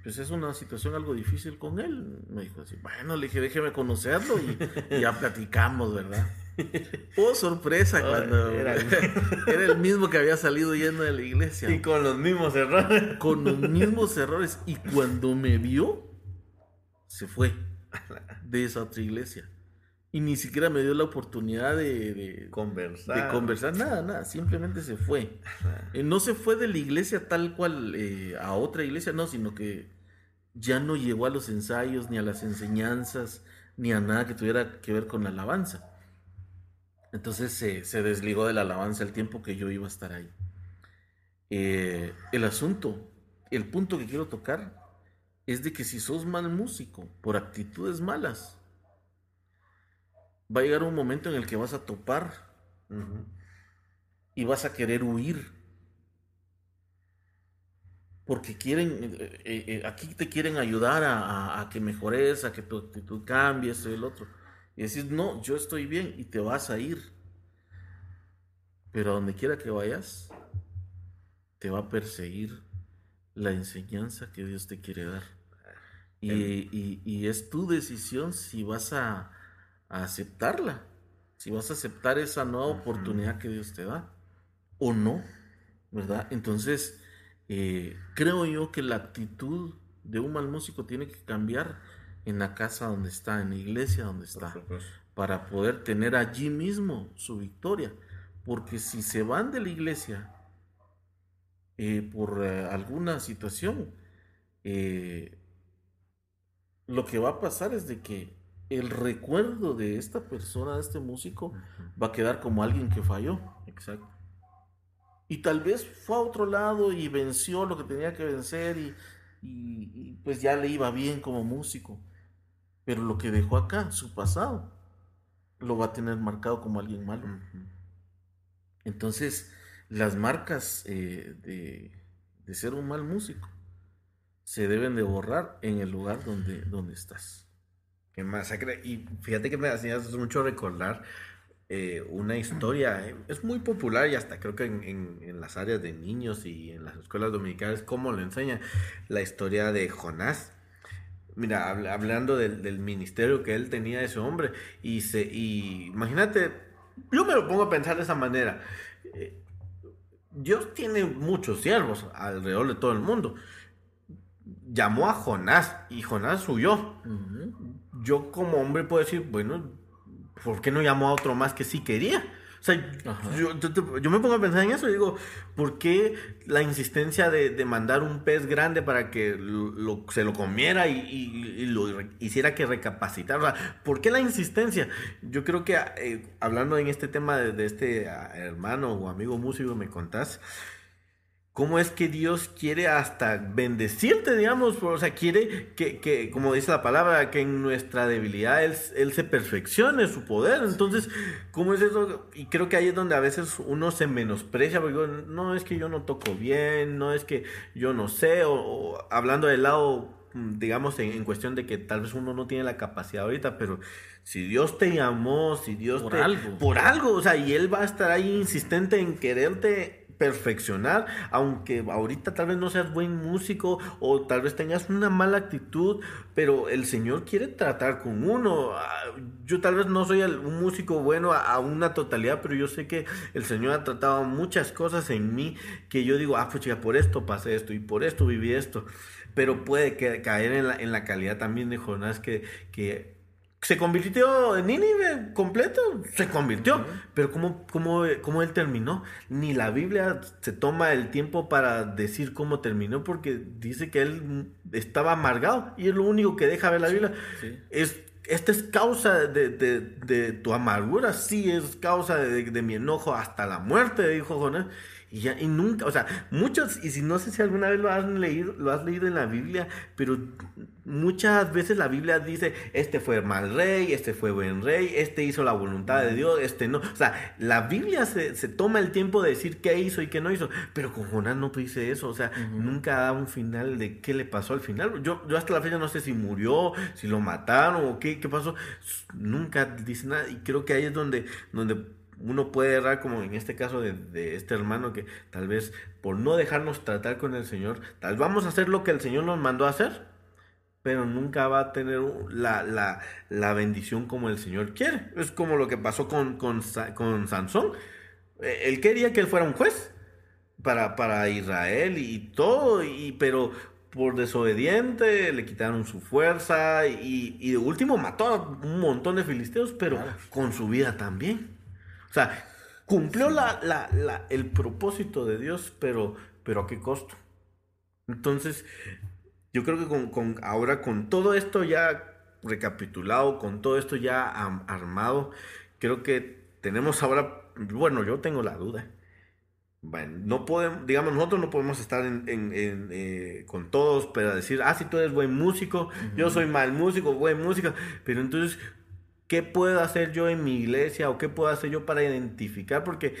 C: pues es una situación algo difícil con él. Me dijo así, bueno, le dije, déjeme conocerlo y, ya platicamos, ¿verdad? <laughs> Oh, sorpresa cuando <laughs> era el... mismo que había salido yendo de la iglesia.
B: Y con los mismos errores.
C: Con los <laughs> mismos errores. Y cuando me vio, se fue de esa otra iglesia. Y ni siquiera me dio la oportunidad de,
B: conversar.
C: De conversar, nada, nada, simplemente se fue. Eh, no se fue de la iglesia tal cual eh, a otra iglesia, no, sino que ya no llegó a los ensayos, ni a las enseñanzas, ni a nada que tuviera que ver con la alabanza. Entonces se, desligó de la alabanza el tiempo que yo iba a estar ahí. Eh, el asunto, el punto que quiero tocar es de que si sos mal músico por actitudes malas, va a llegar un momento en el que vas a topar y vas a querer huir. Porque quieren, eh, eh, aquí te quieren ayudar a, que mejores, a que tu actitud cambie, esto y el otro. Y decís, no, yo estoy bien y te vas a ir. Pero a donde quiera que vayas, te va a perseguir la enseñanza que Dios te quiere dar. y es tu decisión si vas a, aceptarla. Si vas a aceptar esa nueva oportunidad que Dios te da o no, ¿verdad? Entonces, eh, creo yo que la actitud de un mal músico tiene que cambiar en la casa donde está, en la iglesia donde está, para poder tener allí mismo su victoria. Porque si se van de la iglesia eh, por eh, alguna situación, lo que va a pasar es de que el recuerdo de esta persona, de este músico, va a quedar como alguien que falló.
B: Exacto.
C: Y tal vez fue a otro lado y venció lo que tenía que vencer y, pues ya le iba bien como músico. Pero lo que dejó acá, su pasado, lo va a tener marcado como alguien malo. Entonces, las marcas eh, de, de, ser un mal músico se deben de borrar en el lugar donde, donde estás.
B: Qué masacre. Y fíjate que me hacía mucho recordar eh, una historia, eh, es muy popular y hasta creo que en, las áreas de niños y en las escuelas dominicales, como lo enseñan, la historia de Jonás. Mira, hablando del, ministerio que él tenía ese hombre, y, se, y imagínate, yo me lo pongo a pensar de esa manera. Eh, Dios tiene muchos siervos alrededor de todo el mundo. Llamó a Jonás y Jonás huyó yo como hombre puedo decir, bueno, ¿por qué no llamó a otro más que sí quería? O sea, yo, me pongo a pensar en eso y digo, ¿por qué la insistencia de, mandar un pez grande para que se lo comiera y, lo hiciera que recapacitara? ¿Por qué la insistencia? Yo creo que eh, hablando en este tema de, este ah, hermano o amigo músico me contás, cómo es que Dios quiere hasta bendecirte, digamos, o sea, quiere que, que como dice la palabra, que en nuestra debilidad Él, él, se perfeccione su poder. Entonces, ¿cómo es eso? Y creo que ahí es donde a veces uno se menosprecia, porque no es que yo no toco bien, no es que yo no sé, o, hablando del lado, digamos, en, en, cuestión de que tal vez uno no tiene la capacidad ahorita, pero si Dios te llamó, si Dios
C: por
B: te...
C: Algo.
B: Por algo, o sea, y Él va a estar ahí insistente en quererte perfeccionar, aunque ahorita tal vez no seas buen músico o tal vez tengas una mala actitud, pero el Señor quiere tratar con uno. Yo tal vez no soy un músico bueno a, una totalidad, pero yo sé que el Señor ha tratado muchas cosas en mí que yo digo, ah, pues ya por esto pasé esto y por esto viví esto. Pero puede caer en la, en la calidad también de Jonás que, que se convirtió en Nínive completo, se convirtió. Pero ¿cómo, cómo, cómo él terminó? Ni la Biblia se toma el tiempo para decir cómo terminó, porque dice que él estaba amargado y es lo único que deja ver la Biblia. Sí. Es, esta es causa de, de, de, tu amargura, sí, es causa de, de mi enojo hasta la muerte, dijo Jonás. Y, ya, y nunca, o sea, muchos, y si no sé si alguna vez lo has leído, lo has leído en la Biblia, pero muchas veces la Biblia dice, este fue mal rey, este fue buen rey, este hizo la voluntad de Dios, este no. O sea, la Biblia se, se toma el tiempo de decir qué hizo y qué no hizo, pero con Jonás no dice eso, o sea, uh -huh. nunca da un final de qué le pasó al final. Yo, yo hasta la fecha no sé si murió, si lo mataron o qué, qué pasó, nunca dice nada y creo que ahí es donde, donde uno puede errar como en este caso de, de, este hermano que tal vez por no dejarnos tratar con el Señor, tal vez vamos a hacer lo que el Señor nos mandó a hacer, pero nunca va a tener la, la, la bendición como el Señor quiere. Es como lo que pasó con, con, con Sansón. Él quería que él fuera un juez para, para Israel y todo, y, pero por desobediente le quitaron su fuerza y, y de último mató a un montón de filisteos, pero claro. con su vida también. O sea, cumplió la, la, la, el propósito de Dios, pero, pero ¿a qué costo? Entonces, yo creo que con, con, ahora con todo esto ya recapitulado, con todo esto ya armado, creo que tenemos ahora, bueno, yo tengo la duda. Bueno, no podemos, digamos, nosotros no podemos estar en, en, en, eh, con todos para decir, ah, si tú eres buen músico, uh -huh. yo soy mal músico, buen músico, pero entonces, ¿qué puedo hacer yo en mi iglesia o qué puedo hacer yo para identificar? Porque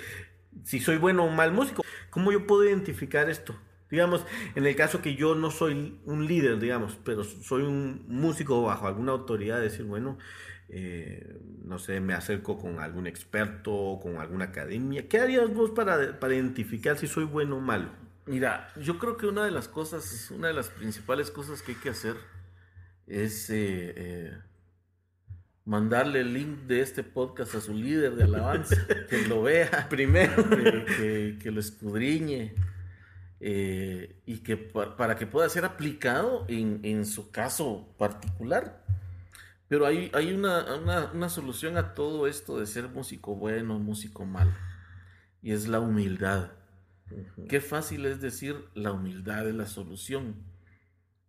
B: si soy bueno o mal músico, ¿cómo yo puedo identificar esto? Digamos, en el caso que yo no soy un líder, digamos, pero soy un músico bajo alguna autoridad, decir, bueno, eh, no sé, me acerco con algún experto, con alguna academia. ¿Qué harías vos para, para identificar si soy bueno o malo?
C: Mira, yo creo que una de las cosas, una de las principales cosas que hay que hacer es eh, eh, mandarle el link de este podcast a su líder de alabanza, que lo vea <laughs> primero, que, que, que lo escudriñe eh, y que para que pueda ser aplicado en, en su caso particular. Pero hay, hay una, una, una, solución a todo esto de ser músico bueno, músico malo, y es la humildad. Uh -huh. Qué fácil es decir la humildad es la solución.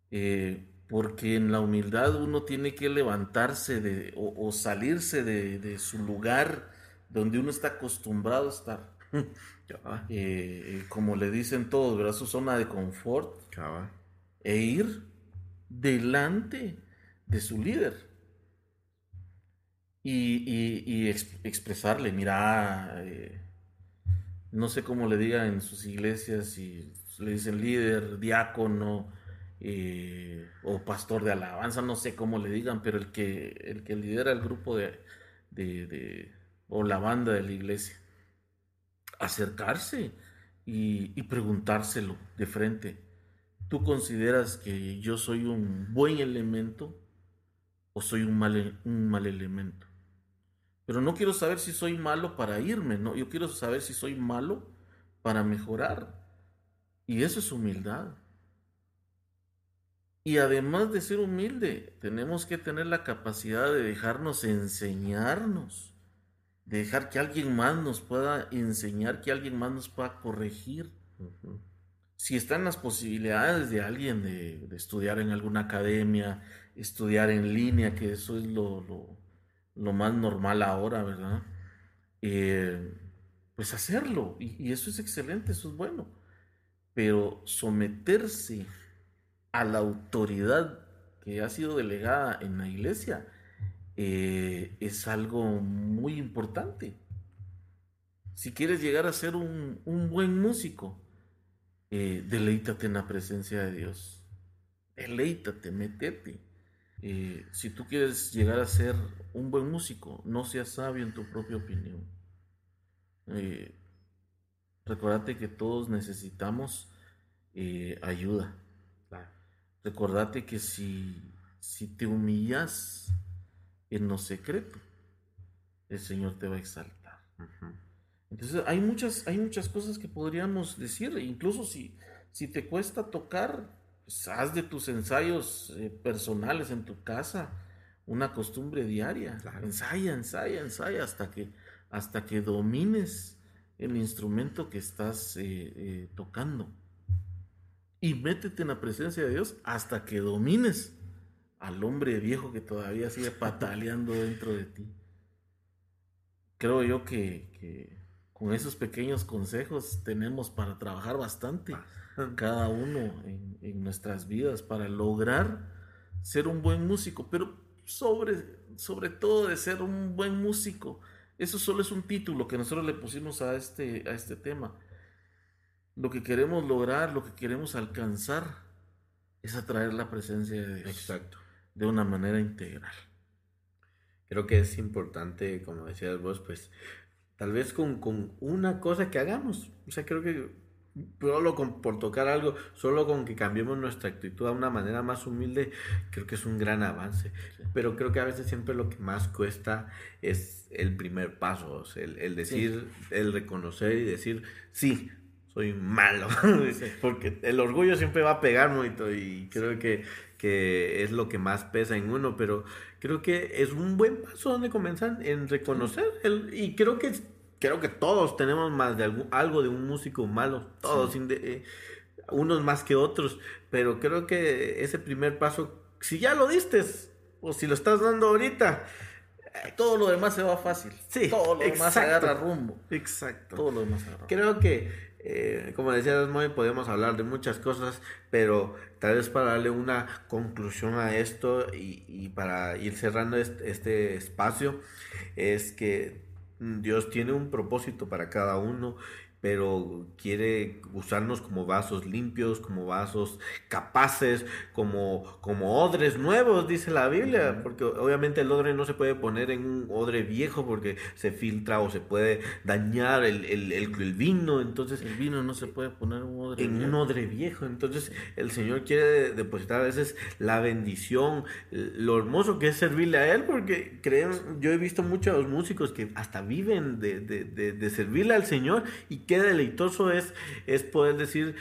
C: Eh, porque en la humildad uno tiene que levantarse de, o, o salirse de, de, su lugar donde uno está acostumbrado a estar. <laughs> eh, como le dicen todos, ¿verdad? Su zona de confort. E ir delante de su líder. Y, y, y ex expresarle, mira, eh, no sé cómo le digan en sus iglesias, si le dicen líder, diácono, eh, o pastor de alabanza, no sé cómo le digan, pero el que, el que lidera el grupo de, de, de o la banda de la iglesia, acercarse y, preguntárselo de frente. ¿Tú consideras que yo soy un buen elemento o soy un mal, un mal elemento? Pero no quiero saber si soy malo para irme, no, yo quiero saber si soy malo para mejorar. Y eso es humildad. Y además de ser humilde, tenemos que tener la capacidad de dejarnos enseñarnos, dejar que alguien más nos pueda enseñar, que alguien más nos pueda corregir. Uh -huh. Si están las posibilidades de alguien de, de, estudiar en alguna academia, estudiar en línea, que eso es lo, lo, lo más normal ahora, ¿verdad? Eh, pues hacerlo, y, y eso es excelente, eso es bueno pero someterse a la autoridad que ha sido delegada en la iglesia eh, es algo muy importante. Si quieres llegar a ser un, buen músico, eh, deleítate en la presencia de Dios. Deleítate, metete. Eh, si tú quieres llegar a ser un buen músico, no seas sabio en tu propia opinión. Eh, recordate que todos necesitamos eh, ayuda. Recordate que si, si te humillas en lo secreto, el Señor te va a exaltar. Entonces hay muchas, hay muchas cosas que podríamos decir, incluso si, si te cuesta tocar, pues haz de tus ensayos eh, personales en tu casa una costumbre diaria. Ensaya, ensaya, ensaya hasta que, hasta que domines el instrumento que estás eh, eh, tocando. Y métete en la presencia de Dios hasta que domines al hombre viejo que todavía sigue pataleando dentro de ti. Creo yo que con esos pequeños consejos tenemos para trabajar bastante cada uno en, nuestras vidas para lograr ser un buen músico, pero sobre, sobre todo de ser un buen músico. Eso solo es un título que nosotros le pusimos a este, a este tema. Lo que queremos lograr, lo que queremos alcanzar, es atraer la presencia de Dios.
B: Exacto.
C: De una manera integral.
B: Creo que es importante, como decías vos, pues Tal vez con, una cosa que hagamos. O sea, creo que solo con, por tocar algo, solo con que cambiemos nuestra actitud a una manera más humilde, creo que es un gran avance. Pero creo que a veces siempre lo que más cuesta es el primer paso, el, decir, el reconocer y decir, sí, soy malo. <laughs> Porque el orgullo siempre va a pegar mucho y creo que, que es lo que más pesa en uno, pero creo que es un buen paso donde comenzar en reconocer el, y creo que creo que todos tenemos más de algo, de un músico malo, todos, eh, unos más que otros, pero creo que ese primer paso, si ya lo diste o si lo estás dando ahorita,
C: eh, todo lo demás se va fácil.
B: Sí,
C: todo lo demás agarra rumbo.
B: Exacto.
C: Todo lo demás agarra
B: Creo que eh, como decías, muy podemos hablar de muchas cosas, pero tal vez para darle una conclusión a esto y, para ir cerrando este, espacio, es que Dios tiene un propósito para cada uno pero quiere usarnos como vasos limpios, como vasos capaces, como, como odres nuevos, dice la Biblia, porque obviamente el odre no se puede poner en un odre viejo porque se filtra o se puede dañar el, el, el, vino, entonces...
C: El vino no se puede poner
B: en
C: un odre
B: en un odre viejo, entonces el Señor quiere depositar a veces la bendición, lo hermoso que es servirle a Él, porque creen, yo he visto muchos músicos que hasta viven de, de, de, de servirle al Señor y que deleitoso es, es poder decir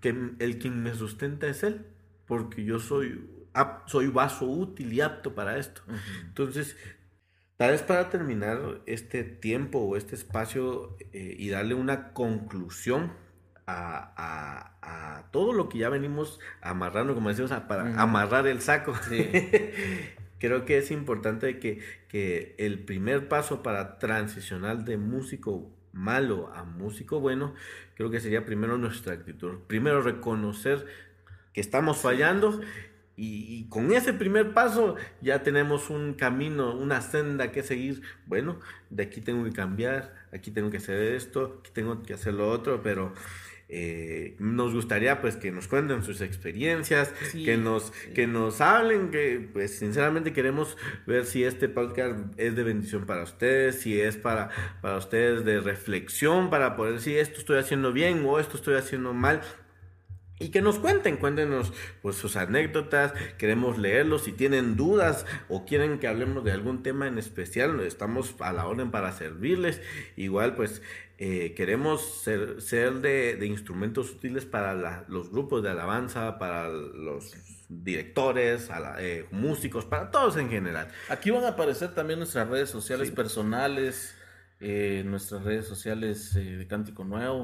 B: que el quien me sustenta es Él, porque yo soy, soy vaso útil y apto para esto. Entonces, tal vez para terminar este tiempo o este espacio eh, y darle una conclusión a, todo lo que ya venimos amarrando, como decimos, para amarrar el saco. <laughs> Creo que es importante que, que el primer paso para transicionar de músico malo a músico bueno, creo que sería primero nuestra actitud. Primero reconocer que estamos fallando y, con ese primer paso ya tenemos un camino, una senda que seguir. Bueno, de aquí tengo que cambiar, aquí tengo que hacer esto, aquí tengo que hacer lo otro, pero eh, nos gustaría pues que nos cuenten sus experiencias, que nos que nos hablen, que pues sinceramente queremos ver si este podcast es de bendición para ustedes, si es para para ustedes de reflexión para poder decir esto estoy haciendo bien o esto estoy haciendo mal. Y que nos cuenten, cuéntenos pues sus anécdotas, queremos leerlos, si tienen dudas o quieren que hablemos de algún tema en especial, estamos a la orden para servirles. Igual pues eh, queremos ser, ser de, instrumentos útiles para los grupos de alabanza, para los directores, eh, músicos, para todos en general.
C: Aquí van a aparecer también nuestras redes sociales personales, eh, nuestras redes sociales de Cántico Nuevo.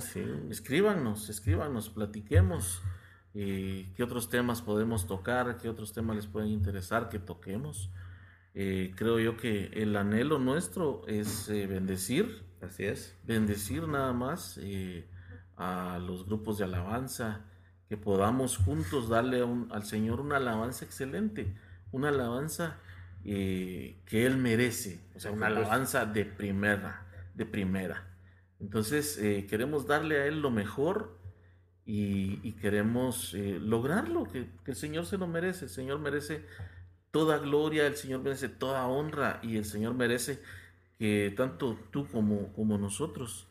C: Escríbanos, escríbanos, platiquemos. qué otros temas podemos tocar, qué otros temas les pueden interesar que toquemos. creo yo que el anhelo nuestro es bendecir
B: Así es.
C: Bendecir nada más eh, a los grupos de alabanza, que podamos juntos darle al Señor una alabanza excelente, una alabanza eh, que Él merece, o sea, una alabanza de primera, de primera. Entonces eh, queremos darle a Él lo mejor y, queremos eh, lograrlo, que, el Señor se lo merece, el Señor merece toda gloria, el Señor merece toda honra y el Señor merece que tanto tú como, como nosotros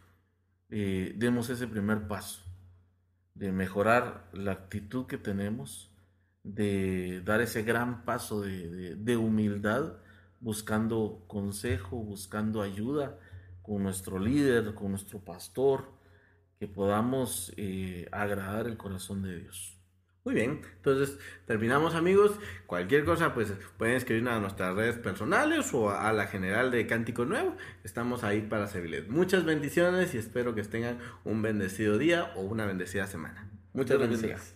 C: demos ese primer paso de mejorar la actitud que tenemos, de dar ese gran paso de, humildad, buscando consejo, buscando ayuda con nuestro líder, con nuestro pastor, que podamos eh, agradar el corazón de Dios.
B: Muy bien, entonces terminamos amigos. Cualquier cosa pues pueden escribir a nuestras redes personales o a la general de Cántico Nuevo. Estamos ahí para servirles. Muchas bendiciones y espero que tengan un bendecido día o una bendecida semana. Muchas bendiciones.